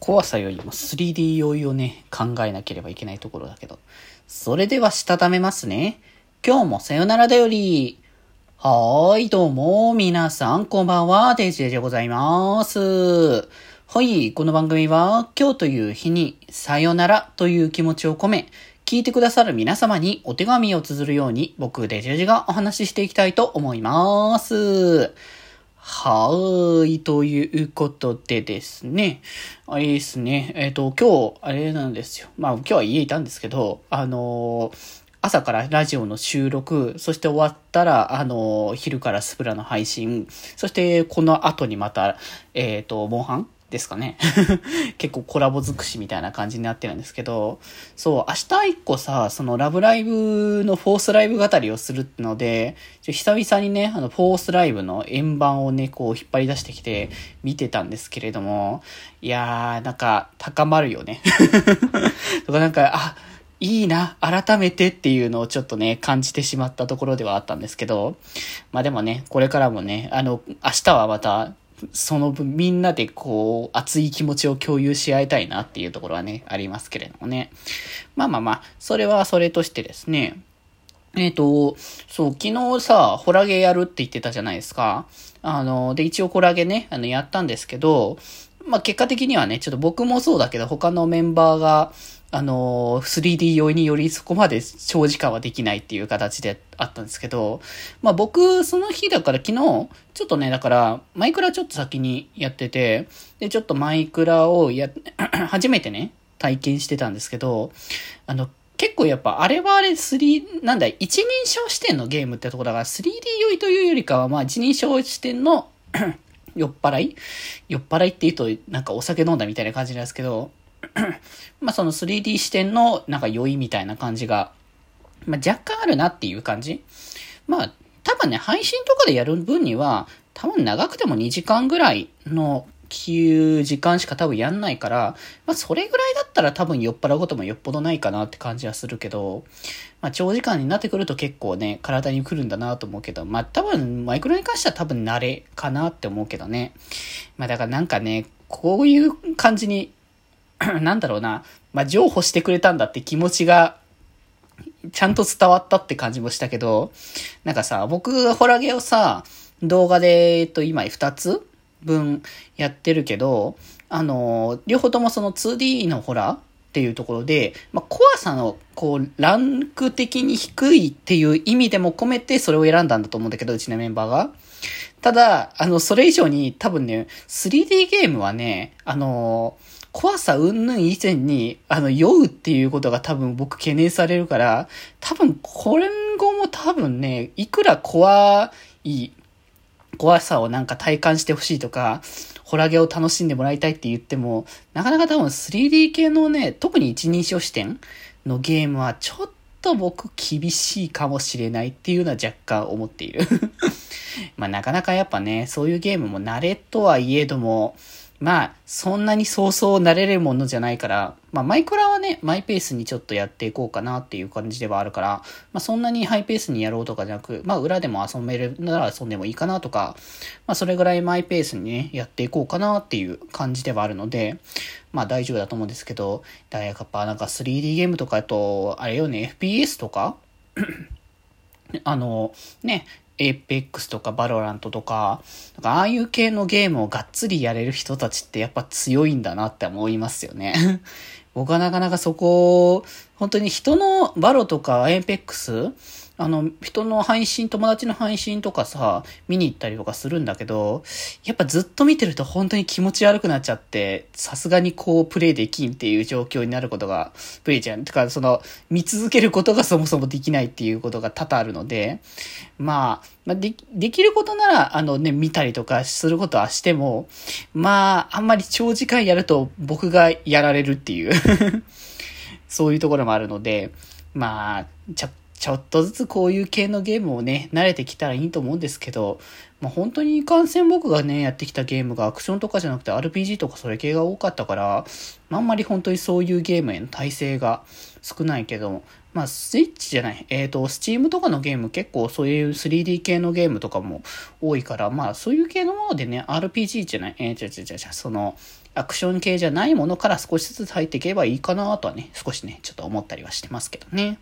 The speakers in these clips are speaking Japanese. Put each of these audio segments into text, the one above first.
怖さよりも 3D 用意をね、考えなければいけないところだけど。それでは、したためますね。今日もさよならだより。はーい、どうも、皆さん、こんばんは、デジェでございます。はい、この番組は、今日という日に、さよならという気持ちを込め、聞いてくださる皆様にお手紙を綴るように、僕、デジェジがお話ししていきたいと思います。はーい、ということでですね。あれですね。えっ、ー、と、今日、あれなんですよ。まあ、今日は家いたんですけど、あのー、朝からラジオの収録、そして終わったら、あのー、昼からスプラの配信、そしてこの後にまた、えっ、と、モンハンですかね。結構コラボ尽くしみたいな感じになってるんですけど、そう、明日一個さ、そのラブライブのフォースライブ語りをするので、久々にね、あの、フォースライブの円盤をね、こう引っ張り出してきて見てたんですけれども、いやー、なんか高まるよね。とかなんか、あ、いいな、改めてっていうのをちょっとね、感じてしまったところではあったんですけど、まあでもね、これからもね、あの、明日はまたその分みんなでこう熱い気持ちを共有し合いたいなっていうところはね、ありますけれどもね。まあまあまあ、それはそれとしてですね、えっ、ー、と、そう、昨日さ、ホラゲやるって言ってたじゃないですか。あの、で、一応ホラゲね、あの、やったんですけど、まあ、結果的にはね、ちょっと僕もそうだけど、他のメンバーが、あの、3D 用によりそこまで長時間はできないっていう形であったんですけど、まあ僕、その日だから昨日、ちょっとね、だから、マイクラちょっと先にやってて、で、ちょっとマイクラをや、初めてね、体験してたんですけど、あの、結構やっぱあれはあれ3、なんだ、一人称視点のゲームってとこだから 3D 酔いというよりかは、まあ一人称視点の 酔っ払い？酔っ払いって言うとなんかお酒飲んだみたいな感じなんですけど、まあその 3D 視点のなんか酔いみたいな感じが、まあ若干あるなっていう感じ。まあ多分ね、配信とかでやる分には、多分長くても2時間ぐらいのいう時間しか多分やんないから、まあそれぐらいだったら多分酔っ払うこともよっぽどないかなって感じはするけど、まあ長時間になってくると結構ね、体に来るんだなと思うけど、まあ多分マイクロに関しては多分慣れかなって思うけどね。まあだからなんかね、こういう感じに なんだろうな、まあ、譲歩してくれたんだって気持ちが、ちゃんと伝わったって感じもしたけど、なんかさ、僕、ホラゲをさ、動画で、えっと、今2つ分やってるけど、あの、両方ともその 2D のホラーっていうところで、まあ、怖さの、こう、ランク的に低いっていう意味でも込めてそれを選んだんだと思うんだけど、うちのメンバーが。ただ、あの、それ以上に多分ね、3D ゲームはね、あの怖さ云々以前に、あの、酔うっていうことが多分僕懸念されるから、多分これ後も多分ね、いくら怖い、怖さをなんか体感してほしいとか、ホラゲを楽しんでもらいたいって言っても、なかなか多分 3D 系のね、特に一人称視点のゲームはちょっと僕厳しいかもしれないっていうのは若干思っている。まあなかなかやっぱね、そういうゲームも慣れとはいえども、まあ、そんなにそうそう慣れるものじゃないから、まあ、マイクラはね、マイペースにちょっとやっていこうかなっていう感じではあるから、まあ、そんなにハイペースにやろうとかじゃなく、まあ、裏でも遊べるなら遊んでもいいかなとか、まあ、それぐらいマイペースにね、やっていこうかなっていう感じではあるので、まあ、大丈夫だと思うんですけど、だからやっぱなんか 3D ゲームとかだと、あれよね、FPS とか？あの、ね、エーペックスとかバロラントとか、なんかああいう系のゲームをがっつりやれる人たちってやっぱ強いんだなって思いますよね。僕はなかなかそこ、本当に人のバロとかエーペックスあの、人の配信、友達の配信とかさ、見に行ったりとかするんだけど、やっぱずっと見てると本当に気持ち悪くなっちゃって、さすがにこうプレイできんっていう状況になることが、プレイじゃん。てか、その、見続けることがそもそもできないっていうことが多々あるので、まあ、まあ、で、できることなら、あのね、見たりとかすることはしても、まあ、あんまり長時間やると僕がやられるっていう そういうところもあるので、まあ、ちょっちょっとずつこういう系のゲームをね、慣れてきたらいいと思うんですけど、まあ、本当にいかんせん僕がね、やってきたゲームがアクションとかじゃなくて RPG とかそれ系が多かったから、まあんまり本当にそういうゲームへの耐性が少ないけど、まあ、スイッチじゃない。えっ、ー、と、スチームとかのゲーム結構そういう 3D 系のゲームとかも多いから、まあ、そういう系のものでね、RPG じゃない。えー、違う違う違う、その、アクション系じゃないものから少しずつ入っていけばいいかなとはね、少しね、ちょっと思ったりはしてますけどね。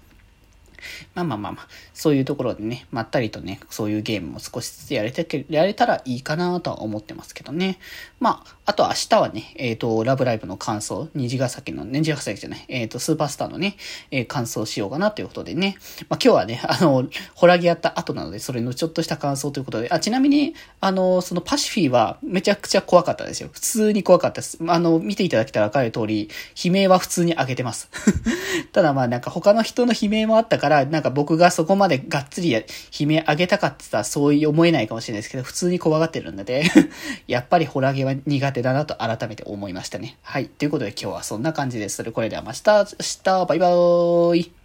まあまあまあまあ、そういうところでね、まったりとね、そういうゲームも少しずつやれて、やれたらいいかなとは思ってますけどね。まあ、あと明日はね、えっ、ー、と、ラブライブの感想、虹ヶ崎の、ね、虹ヶ崎じゃない、えっ、ー、と、スーパースターのね、えー、感想しようかなということでね。まあ今日はね、あの、ホラギやった後なので、それのちょっとした感想ということで、あ、ちなみに、あの、そのパシフィーはめちゃくちゃ怖かったですよ。普通に怖かったです。あの、見ていただけたらわかる通り、悲鳴は普通に上げてます。ただまあなんか他の人の悲鳴もあったから、からなんか僕がそこまでがっつり悲鳴上げたかって言ったらそういう思えないかもしれないですけど、普通に怖がってるので やっぱりホラゲは苦手だなと改めて思いましたね。はい。ということで今日はそんな感じです。それこれではまた明日、バイバーイ。